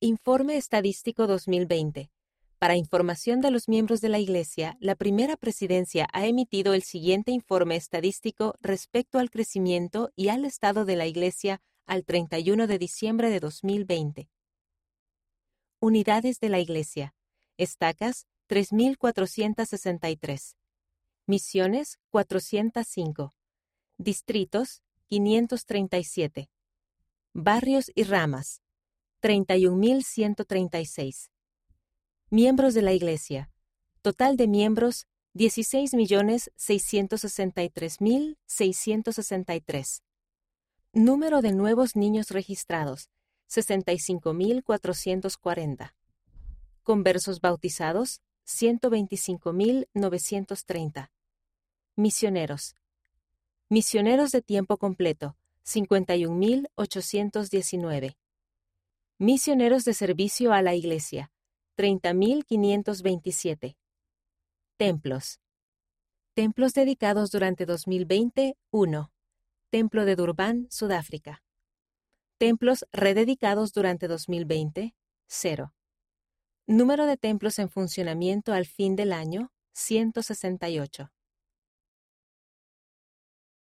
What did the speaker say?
Informe Estadístico 2020. Para información de los miembros de la Iglesia, la primera presidencia ha emitido el siguiente informe estadístico respecto al crecimiento y al estado de la Iglesia al 31 de diciembre de 2020. Unidades de la Iglesia. Estacas 3.463. Misiones 405. Distritos 537. Barrios y ramas 31.136. Miembros de la Iglesia. Total de miembros 16.663.663. Número de nuevos niños registrados 65.440. Conversos bautizados 125.930. Misioneros. Misioneros de tiempo completo 51.819. Misioneros de servicio a la Iglesia 30.527. Templos. Templos dedicados durante 2020, 1. Templo de Durban, Sudáfrica. Templos rededicados durante 2020, 0. Número de templos en funcionamiento al fin del año, 168.